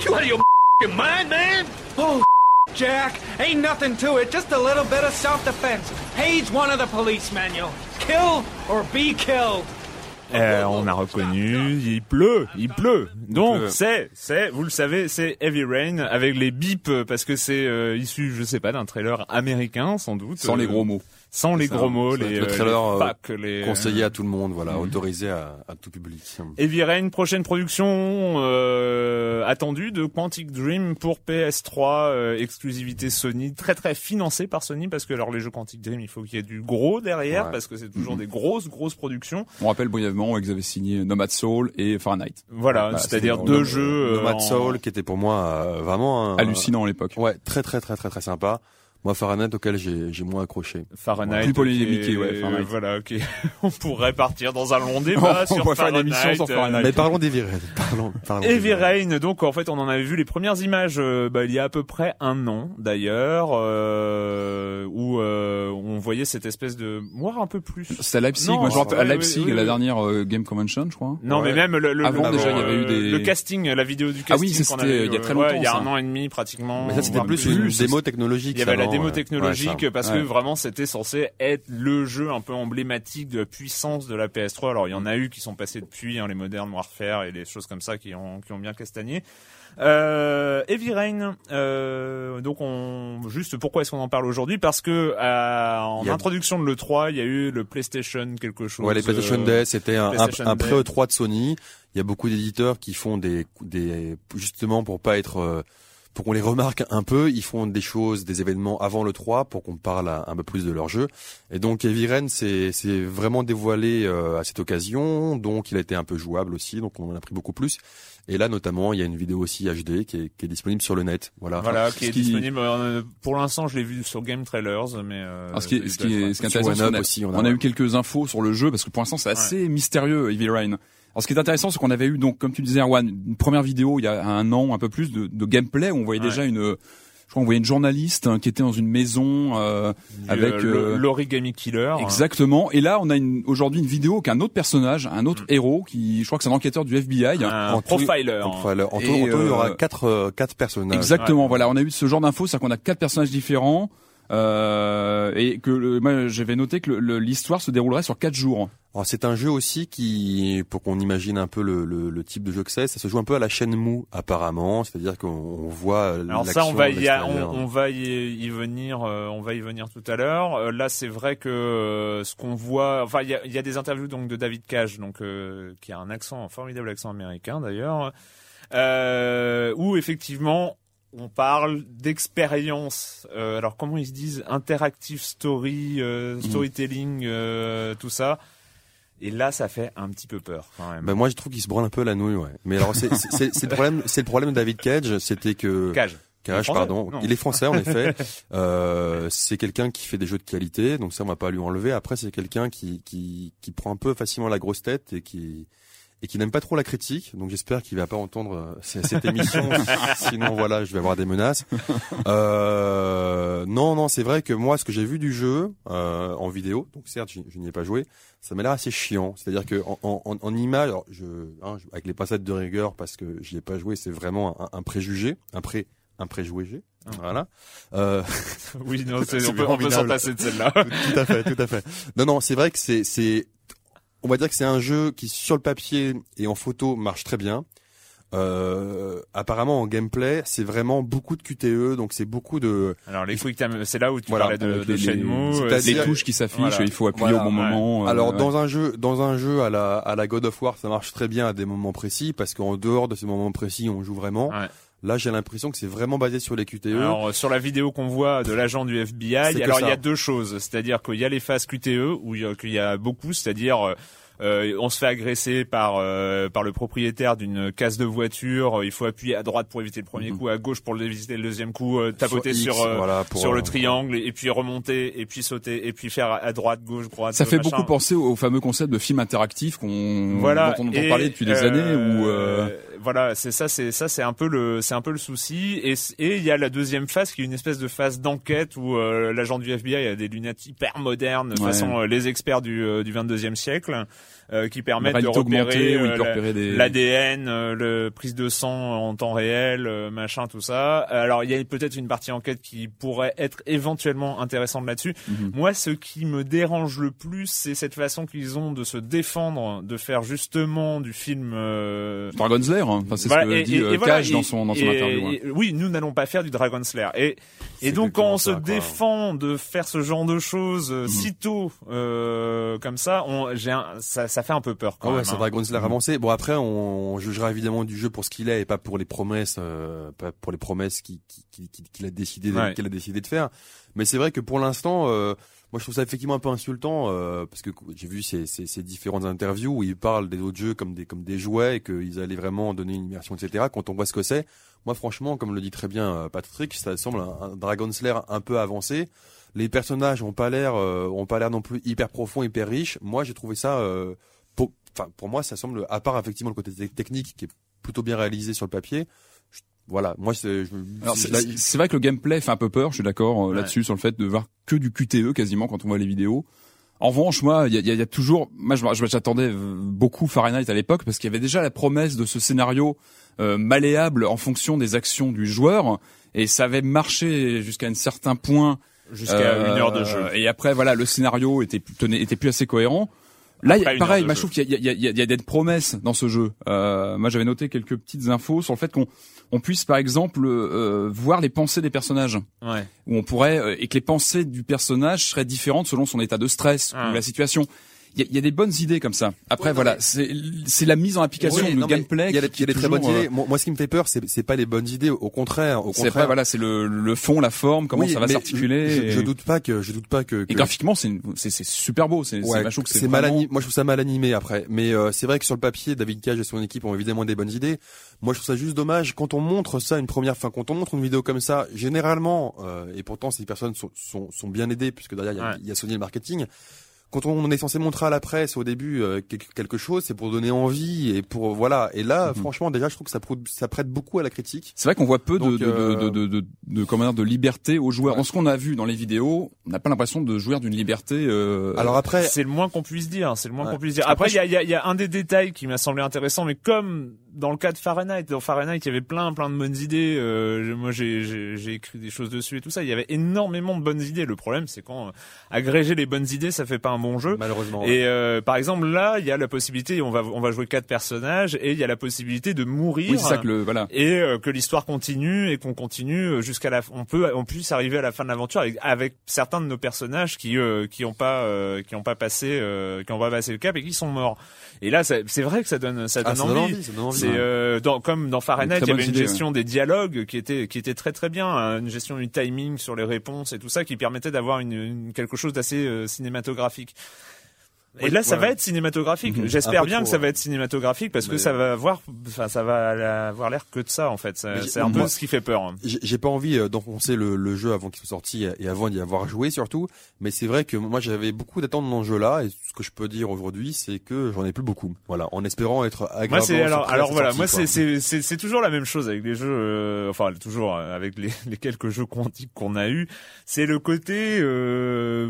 You out of your f***ing mind, man? Oh, Jack, ain't nothing to it. Just a little bit of self-defense. Page one of the police manual. Kill or be killed. Euh, on a reconnu, il pleut, il pleut. Donc c'est, c'est, vous le savez, c'est Heavy Rain avec les bips parce que c'est euh, issu, je sais pas, d'un trailer américain sans doute. Sans les gros mots. Sans les ça, gros mots, les, le euh, trailer, les euh, packs, les Conseillé à tout le monde, voilà, autorisé à, à tout public. Heavy Rain, prochaine production euh, attendue de Quantic Dream pour PS3, euh, exclusivité Sony, très très financée par Sony parce que alors les jeux Quantic Dream, il faut qu'il y ait du gros derrière Ouais. parce que c'est toujours Mhm. des grosses grosses productions. On rappelle brièvement qu'ils avaient signé Nomad Soul et Fahrenheit. Voilà, Bah, c'est-à-dire c'est- deux euh, jeux euh, Nomad en- Soul, qui était pour moi euh, vraiment un, Hallucinant à l'époque. Ouais, très très très très très sympa. Moi, Fahrenheit auquel j'ai j'ai moins accroché. Fahrenheit. Plus est- ouais, Fahrenheit. Voilà, ok. (laughs) On pourrait partir dans un long débat (laughs) On sur pourrait faire une Fahrenheit. émission sur Fahrenheit. Mais parlons d'Heavy Rain. (laughs) Parlons, parlons Heavy d'Heavy Rain. Rain, donc en fait on en avait vu les premières images euh, bah, il y a à peu près un an d'ailleurs, euh, où euh, on voyait cette espèce de voir un peu plus. C'était à Leipzig. Non, Moi, à oui, Leipzig, oui, oui, la oui. dernière euh, Game Convention, je crois. Non Ouais. mais même le, le Avant, le- déjà, il y avait eu des- le casting, la vidéo du Ah casting oui, ça, qu'on c'était il y a très ouais, longtemps, il y a un an et demi pratiquement. Mais ça, c'était plus plus. une démo technologique. Démo technologique Ouais, ça. parce Ouais. que vraiment c'était censé être le jeu un peu emblématique de la puissance de la PS3. Alors il y en a eu qui sont passés depuis, hein, les Modern Warfare et les choses comme ça qui ont, qui ont bien castagné. Euh, Heavy Rain, euh, donc on juste pourquoi est-ce qu'on en parle aujourd'hui? Parce que euh, en a- introduction de l'E3, il y a eu le PlayStation quelque chose. Ouais, les PlayStation euh, Day, c'était un, un, PlayStation un Day. pré-E3 de Sony. Il y a beaucoup d'éditeurs qui font des, des, justement pour pas être, euh, pour qu'on les remarque un peu, ils font des choses, des événements avant le 3 pour qu'on parle un, peu plus de leur jeu. Et donc Heavy Rain c'est c'est vraiment dévoilé euh, à cette occasion, donc il a été un peu jouable aussi, donc on en a pris beaucoup plus. Et là notamment, il y a une vidéo aussi HD qui est, qui est disponible sur le net. Voilà. Voilà, qui est qui- disponible. euh, pour l'instant, je l'ai vu sur Game Trailers, mais. Euh, Alors, ce qui est, ce qui est, ce qui est Sur intéressant, Up a, aussi, on on a- eu quelques infos sur le jeu parce que pour l'instant c'est assez mystérieux Heavy Rain. Alors ce qui est intéressant, c'est qu'on avait eu donc, comme tu disais, Erwan, une première vidéo il y a un an, un peu plus de, de gameplay où on voyait Ouais. déjà une, je crois, on voyait une journaliste hein, qui était dans une maison euh, du, avec euh, euh, l'origami killer. exactement. Et là, on a une, aujourd'hui une vidéo qu'un autre personnage, un autre héros qui, je crois que c'est un enquêteur du FBI. un En tout- profiler. En tout, Et, en tout, il y aura euh, quatre, euh, quatre personnages. Exactement. Ouais. Voilà, on a eu ce genre d'infos, c'est-à-dire qu'on a quatre personnages différents. Euh, et que le- moi j'avais noté que le- le- l'histoire se déroulerait sur quatre jours. Alors, c'est un jeu aussi qui, pour qu'on imagine un peu le, le, le type de jeu que c'est, ça se joue un peu à la chaîne mou apparemment, c'est-à-dire qu'on on voit Alors ça, on va y, a- on, on va y, y venir, euh, on va y venir tout à l'heure. Euh, là, c'est vrai que euh, ce qu'on voit, enfin, il y a, il y a des interviews donc de David Cage, donc euh, qui a un accent, un formidable accent américain d'ailleurs, euh, où effectivement on parle d'expérience. Euh, alors comment ils se disent interactive story, euh, storytelling, euh, tout ça. Et là, ça fait un petit peu peur quand même. Ben moi, je trouve qu'il se branle un peu la nouille, ouais. Mais alors, c'est le problème, c'est le problème de David Cage, c'était que Cage. Cage, pardon. Non. Il est français en effet. (laughs) Euh, c'est quelqu'un qui fait des jeux de qualité, donc ça on va pas lui enlever. Après, c'est quelqu'un qui, qui qui prend un peu facilement la grosse tête et qui et qui n'aime pas trop la critique. Donc j'espère qu'il va pas entendre euh, cette émission. (laughs) Sinon voilà, je vais avoir des menaces. Euh, non, non, c'est vrai que moi, ce que j'ai vu du jeu euh, en vidéo, donc certes, je, je n'y ai pas joué, ça m'a l'air assez chiant. C'est-à-dire que en, en, en image, alors, je, hein, je- avec les passettes de rigueur, parce que j'y ai pas joué, c'est vraiment un, un préjugé, un pré un préjugé. Voilà. Euh, Oui, non, (laughs) on peut, on peut s'en passer de celle-là. tout à fait, tout à fait. Non, non, c'est vrai que c'est, c'est, on va dire que c'est un jeu qui sur le papier et en photo marche très bien. Euh, apparemment en gameplay, c'est vraiment beaucoup de QTE, donc c'est beaucoup de. Alors les quick time, c'est là où tu Voilà, parlais de, de les- Shenmue. les- euh, Les touches qui s'affichent, Voilà. il faut appuyer Voilà, au bon ouais. moment. euh, Alors ouais. dans un jeu, dans un jeu à la à la God of War, ça marche très bien à des moments précis parce qu'en dehors de ces moments précis, on joue vraiment. Ouais. Là, j'ai l'impression que c'est vraiment basé sur les QTE. Alors euh, sur la vidéo qu'on voit de l'agent du FBI, alors il y a deux choses, c'est-à-dire qu'il y a les phases QTE où il y a, qu'il y a beaucoup, c'est-à-dire euh, euh, on se fait agresser par euh, par le propriétaire d'une casse de voiture, euh, il faut appuyer à droite pour éviter le premier Mhm. coup, à gauche pour éviter le deuxième coup, euh, tapoter X, sur euh, voilà, pour, sur euh, le triangle et puis remonter et puis sauter et puis faire à droite, gauche, droite. Ça fait machin. beaucoup penser au, au fameux concept de film interactif qu'on voilà dont on entend parler depuis des euh, années où euh, voilà c'est ça c'est ça c'est un peu le c'est un peu le souci et et il y a la deuxième phase qui est une espèce de phase d'enquête où euh, l'agent du FBI a des lunettes hyper modernes de Ouais. façon euh, les experts du euh, du 22e siècle euh, qui permettent de repérer euh, peut la- l'ADN, euh, le prise de sang en temps réel, euh, machin, tout ça. Alors il y a peut-être une partie enquête qui pourrait être éventuellement intéressante là-dessus. Mhm. Moi, ce qui me dérange le plus, c'est cette façon qu'ils ont de se défendre, de faire justement du film. euh, Dragon's Lair. hein. Enfin, c'est Voilà, ce que et- dit et- euh, et Cage dans son dans son interview. hein. oui, nous n'allons pas faire du Dragon Slayer. Et, et donc quand on se ça, défend de faire ce genre de choses Mhm. euh, si tôt euh, comme ça, on, j'ai un, ça, ça fait un peu peur quand Ah ouais, même. c'est hein. Dragon Slayer avancé. Bon après, on, on jugera évidemment du jeu pour ce qu'il est et pas pour les promesses, euh, pas pour les promesses qu'il qui, qui, a décidé, de- Ouais. qu'il a décidé de faire. Mais c'est vrai que pour l'instant, euh, moi je trouve ça effectivement un peu insultant euh, parce que j'ai vu ces, ces, ces différentes interviews où ils parlent des autres jeux comme des comme des jouets et qu'ils allaient vraiment donner une immersion, etc. Quand on voit ce que c'est, moi franchement, comme le dit très bien euh, Patrick, ça semble un, un Dragon Slayer un peu avancé. Les personnages ont pas l'air, euh, ont pas l'air non plus hyper profonds, hyper riches. Moi, j'ai trouvé ça, euh, pour, enfin pour moi, ça semble, à part effectivement le côté te- technique qui est plutôt bien réalisé sur le papier. je- voilà, moi c'est, c'est vrai que le gameplay fait un peu peur, je suis d'accord euh, Ouais. là-dessus sur le fait de voir que du QTE quasiment quand on voit les vidéos. En revanche, moi, il y y a- il y a toujours, moi, j'attendais beaucoup Fahrenheit à l'époque parce qu'il y avait déjà la promesse de ce scénario euh, malléable en fonction des actions du joueur et ça avait marché jusqu'à un certain point. Jusqu'à euh, une heure de jeu. Et après, voilà, le scénario était plus- tenait- était plus assez cohérent. Là, Après pareil, moi, je trouve qu'il y a, il y, a, y a- y a des promesses dans ce jeu. Euh, moi, j'avais noté quelques petites infos sur le fait qu'on on puisse, par exemple, euh, voir les pensées des personnages Ouais. où on pourrait euh, et que les pensées du personnage seraient différentes selon son état de stress Ah. ou la situation. Il y y a des bonnes idées comme ça. Après Ouais, voilà, mais- c'est la mise en application, Oui, le non, gameplay. Il y a des, qui- y a des très bonnes euh, idées. Moi, ce qui me fait peur, c'est, pas les bonnes idées. Au contraire, au C'est contraire. pas voilà, c'est le, le fond, la forme, comment Oui, ça va s'articuler. Je, et- je doute pas que, je doute pas que. Et que- graphiquement, c'est super beau. C'est Ouais, c'est mal animé. Moi, je trouve ça mal animé après. Mais euh, c'est vrai que sur le papier, David Cage et son équipe ont évidemment des bonnes idées. Moi, je trouve ça juste dommage quand on montre ça une première fois, quand on montre une vidéo comme ça. Généralement, euh, et pourtant ces personnes sont, sont, sont bien aidées puisque derrière il y a- Ouais. il y, a Sony le marketing. Quand on est censé montrer à la presse au début euh, quelque chose, c'est pour donner envie et pour voilà. Et là, Mhm. franchement, déjà, je trouve que ça, prou- ça prête beaucoup à la critique. C'est vrai qu'on voit peu de, Donc, de, euh, de, de, de, de, comment dire, de liberté aux joueurs. Dans ce qu'on a vu dans les vidéos, on n'a pas l'impression de jouir d'une liberté. Euh, Alors après, C'est le moins qu'on puisse dire. C'est le moins Ouais. qu'on puisse dire. Après, Après, il y a, il y, a, il y a un des détails qui m'a semblé intéressant, mais comme dans le cas de Fahrenheit, dans Fahrenheit, il y avait plein, plein de bonnes idées. Euh, moi, j'ai, j'ai, j'ai écrit des choses dessus et tout ça. Il y avait énormément de bonnes idées. Le problème, c'est quand euh, agréger les bonnes idées, ça fait pas un bon jeu. malheureusement. Et euh, par exemple là, il y a la possibilité, on va on va jouer quatre personnages et il y a la possibilité de mourir. oui, c'est ça que le voilà. et euh, que l'histoire continue et qu'on continue jusqu'à la on peut on puisse arriver à la fin de l'aventure avec, avec certains de nos personnages qui euh, qui ont pas euh, qui ont pas passé euh, qui ont pas passé le cap et qui sont morts et là c'est vrai que ça donne ça donne Ah, donne envie, ça donne envie. C'est euh, dans, comme dans Fahrenheit, il y avait une gestion des dialogues qui était qui était très très bien, hein, une gestion du timing sur les réponses et tout ça qui permettait d'avoir une, une- quelque chose d'assez euh, cinématographique. Et là, ça ouais. va être cinématographique. Mhm. J'espère bien trop, que ça va ouais. être cinématographique parce que ça va avoir, enfin, ça va avoir l'air que de ça en fait. C'est un peu moi- ce qui fait peur. hein. J'ai pas envie euh, d'enfoncer le, le jeu avant qu'il soit sorti et avant d'y avoir joué surtout, mais c'est vrai que moi j'avais beaucoup d'attentes dans ce jeu-là et ce que je peux dire aujourd'hui c'est que j'en ai plus beaucoup. Voilà, en espérant être agréablement Moi, c'est alors, alors voilà, sortie, moi c'est c'est c'est c'est toujours la même chose avec les jeux, euh, enfin toujours euh, avec les, les quelques jeux quantiques qu'on a eu. C'est le côté euh,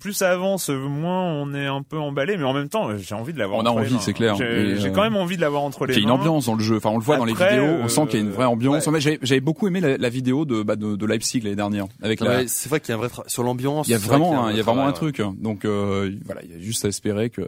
plus ça avance, moins on est un peu emballé, mais en même temps, j'ai envie de l'avoir. On a envie, mains. c'est clair. J'ai Et, j'ai euh, quand même envie de l'avoir entre les Il y a mains. une ambiance dans le jeu. Enfin, on le voit dans les vidéos. On euh, sent qu'il y a une vraie ambiance. ouais. Mais J'avais beaucoup aimé la, la vidéo de, bah, de de Leipzig l'année dernière avec la. Ouais, c'est vrai qu'il y a un vrai tra- sur l'ambiance. Il y a c'est vrai qu'il vraiment, un- il y a vraiment un truc. Donc euh, voilà, il y a juste à espérer que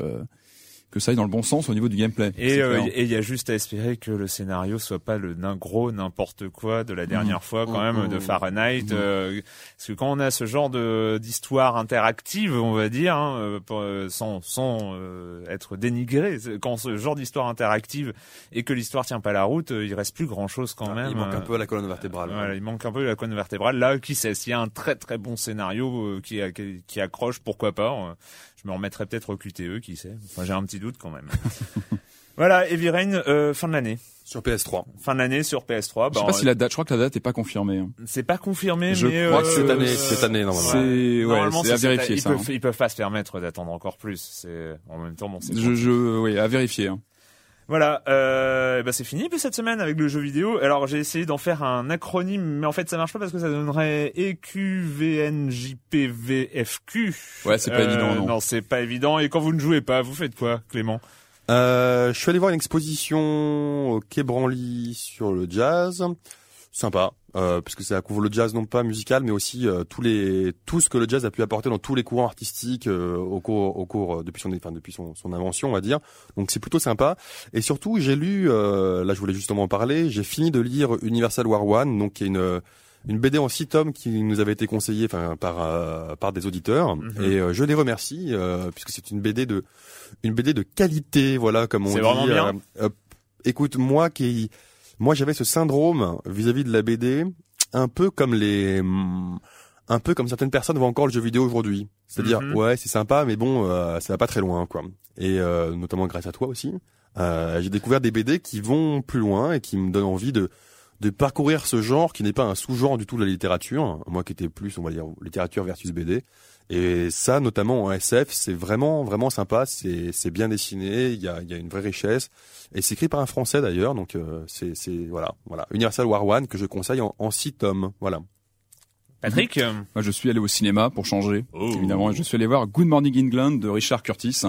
que ça aille dans le bon sens au niveau du gameplay. Et euh, il y a juste à espérer que le scénario soit pas le gros n'importe quoi de la dernière fois quand Mmh. même de Mmh. Fahrenheit Mmh. euh, parce que quand on a ce genre de d'histoire interactive on va dire hein, euh, pour, euh, sans sans euh, être dénigré quand ce genre d'histoire interactive et que l'histoire tient pas la route il reste plus grand chose quand Ah, même il manque un peu à la colonne vertébrale. voilà, il manque un peu la colonne vertébrale. Là, qui sait, s'il y a un très très bon scénario euh, qui, qui, qui accroche, pourquoi pas. Euh, je me remettrai peut-être au QTE, qui sait. Enfin, j'ai un petit doute quand même. (laughs) voilà, Heavy Rain, euh, fin de l'année. Sur PS3. Fin de l'année sur PS3. Je sais Bah, pas si la date. Je crois que la date est pas confirmée. hein. C'est pas confirmé, Je mais crois euh, que Cette année, euh, cette année normalement. C'est ouais, Normalement, c'est à vérifier ils ça. peuvent, hein. ils peuvent pas se permettre d'attendre encore plus. C'est en même temps, bon, c'est Je, je, oui, à vérifier. hein. Voilà, euh, bah c'est fini pour cette semaine avec le jeu vidéo. Alors j'ai essayé d'en faire un acronyme, mais en fait ça marche pas parce que ça donnerait EQVNJPVFQ. Ouais, c'est pas évident, non. Non, c'est pas évident. Et quand vous ne jouez pas, vous faites quoi, Clément? Euh, je suis allé voir une exposition au Quai Branly sur le jazz. Sympa, euh, parce que ça couvre le jazz non pas musical, mais aussi euh, tous les tout ce que le jazz a pu apporter dans tous les courants artistiques euh, au cours au cours euh, depuis son enfin depuis son, son invention, on va dire. Donc c'est plutôt sympa. Et surtout, j'ai lu, euh, là je voulais justement en parler, j'ai fini de lire Universal War One, donc qui est une une BD en six tomes qui nous avait été conseillée enfin par euh, par des auditeurs Mhm. et euh, je les remercie euh, puisque c'est une BD de une BD de qualité voilà comme on C'est dit vraiment bien euh, écoute moi qui moi j'avais ce syndrome vis-à-vis de la BD un peu comme les un peu comme certaines personnes voient encore le jeu vidéo aujourd'hui c'est-à-dire Mhm. ouais c'est sympa mais bon euh, ça va pas très loin quoi et euh, notamment grâce à toi aussi euh, j'ai découvert des BD qui vont plus loin et qui me donnent envie de de parcourir ce genre qui n'est pas un sous-genre du tout de la littérature, moi qui étais plus, on va dire, littérature versus BD. Et ça, notamment en SF, c'est vraiment, vraiment sympa, c'est, c'est bien dessiné, il y a, il y a une vraie richesse. Et c'est écrit par un Français d'ailleurs, donc euh, c'est, c'est, voilà, voilà. Universal War One que je conseille en, en six tomes, voilà. Patrick euh, Moi, je suis allé au cinéma pour changer. Oh. Évidemment, je suis allé voir Good Morning England de Richard Curtis.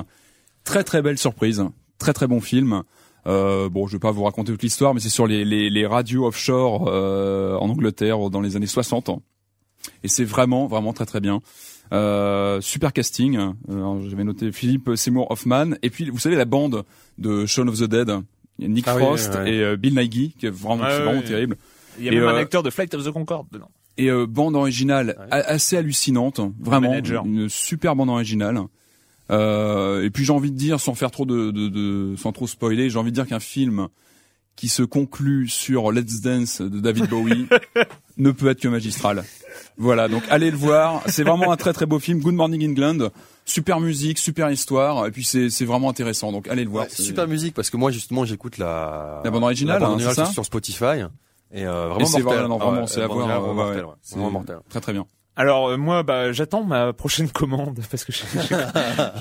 Très très belle surprise, très très bon film. Euh, bon, je vais pas vous raconter toute l'histoire, mais c'est sur les, les, les radios offshore euh, en Angleterre dans les années 60. Et c'est vraiment vraiment très très bien. Euh, super casting. Euh, J'avais noté Philippe Seymour Hoffman et puis vous savez la bande de Shaun of the Dead. Nick Ah oui, Frost et euh, Bill Nighy qui est vraiment, vraiment ouais. terrible. il y a Et, même un acteur de Flight of the Concorde dedans. Et euh, bande originale assez hallucinante, vraiment une super bande originale. Euh, et puis j'ai envie de dire, sans faire trop de, de, de- sans trop spoiler, j'ai envie de dire qu'un film qui se conclut sur Let's Dance de David Bowie (laughs) ne peut être que magistral. Voilà, donc allez le voir. C'est vraiment un très très beau film. Good Morning England, super musique, super histoire, et puis c'est c'est vraiment intéressant. Donc allez le voir. Ouais, super musique parce que moi justement j'écoute la La bande originale, la bande hein, originale c'est ça sur- Spotify et euh, vraiment mortel. vraiment, non, Ah vraiment, ouais, c'est à voir. vraiment mortel, ouais. c'est Vraiment mortel. Très très bien. Alors euh, moi, bah, j'attends ma prochaine (laughs) commande parce que j'ai j'ai-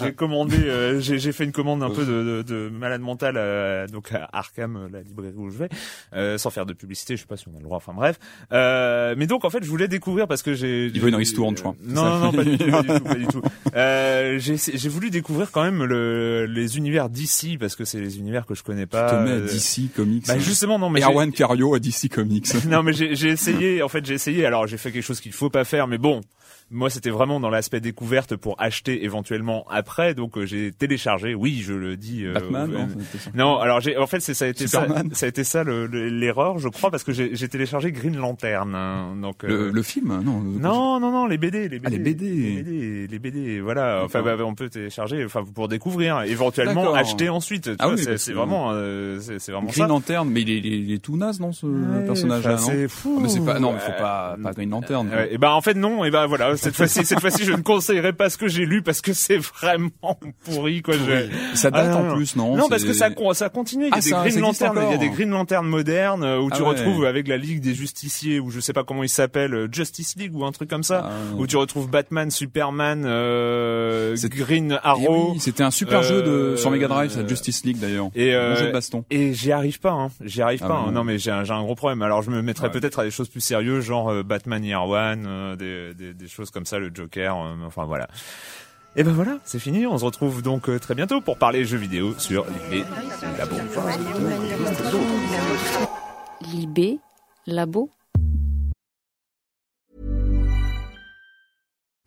j'ai (laughs) commandé, euh, j'ai j'ai fait une commande un peu de, de, de malade mental à, donc à Arkham, euh, la librairie où je vais, euh, sans faire de publicité. Je sais pas si on a le droit. Enfin bref. Euh, mais donc en fait, je voulais découvrir parce que j'ai. Il veut une ristourne, je crois. Non, non, non, pas du (laughs) tout, pas du tout, pas du tout. Euh, j'ai j'ai voulu découvrir quand même le, les univers d'ici parce que c'est les univers que je connais pas. Je te mets à euh, DC Comics. Bah justement non, mais Erwan Cario à DC Comics. non mais j'ai j'ai essayé en fait j'ai essayé alors j'ai fait quelque chose qu'il faut pas faire mais bon moi c'était vraiment dans l'aspect découverte pour acheter éventuellement après donc euh, j'ai téléchargé oui je le dis euh, Batman, euh, non, alors j'ai en fait c'est ça a été ça, Superman. ça a été ça le- le- l'erreur je crois parce que j'ai téléchargé Green Lantern hein, donc Le, le film, non. non, non, non, les BD, les BD, Ah, les BD. les BD, les BD, voilà. Enfin, bah, on peut télécharger, enfin, pour découvrir, éventuellement D'accord. acheter ensuite. Tu Ah vois, oui, c'est vraiment, c'est vraiment Green ça. Lantern, mais il est, il est- il tout naze, non, ce Ouais, personnage-là, c'est fou. Ah, mais c'est pas, non, mais faut pas, pas Green Lantern. et ben en fait non, et ben voilà, cette fois-ci, cette fois-ci, je ne conseillerais pas ce que j'ai lu parce que c'est vraiment pourri, quoi. je- Ça date Ah, en plus, non? Non, parce que ça, ça continue. Il y a Ah, des ça- Green ça existe Lantern, il y a des Green Lantern modernes euh, où Ah tu ouais. retrouves avec la Ligue des Justiciers ou je sais pas comment il s'appelle, euh, Justice League ou un truc comme ça, Ah. où tu retrouves Batman, Superman, euh, Green Eh Arrow. oui, c'était un super jeu de sur Mega Drive, ça, Justice League d'ailleurs. Et, euh, jeu de baston. Et j'y arrive pas, hein. J'y arrive pas. hein. non. Mais j'ai un, gros problème. Alors je me mettrais peut-être à des choses plus sérieuses, genre Batman Year One, des, des, des choses comme ça, le Joker. euh, enfin voilà. Et ben voilà, c'est fini. On se retrouve donc euh, très bientôt pour parler jeux vidéo sur les Labo. Libé, labo.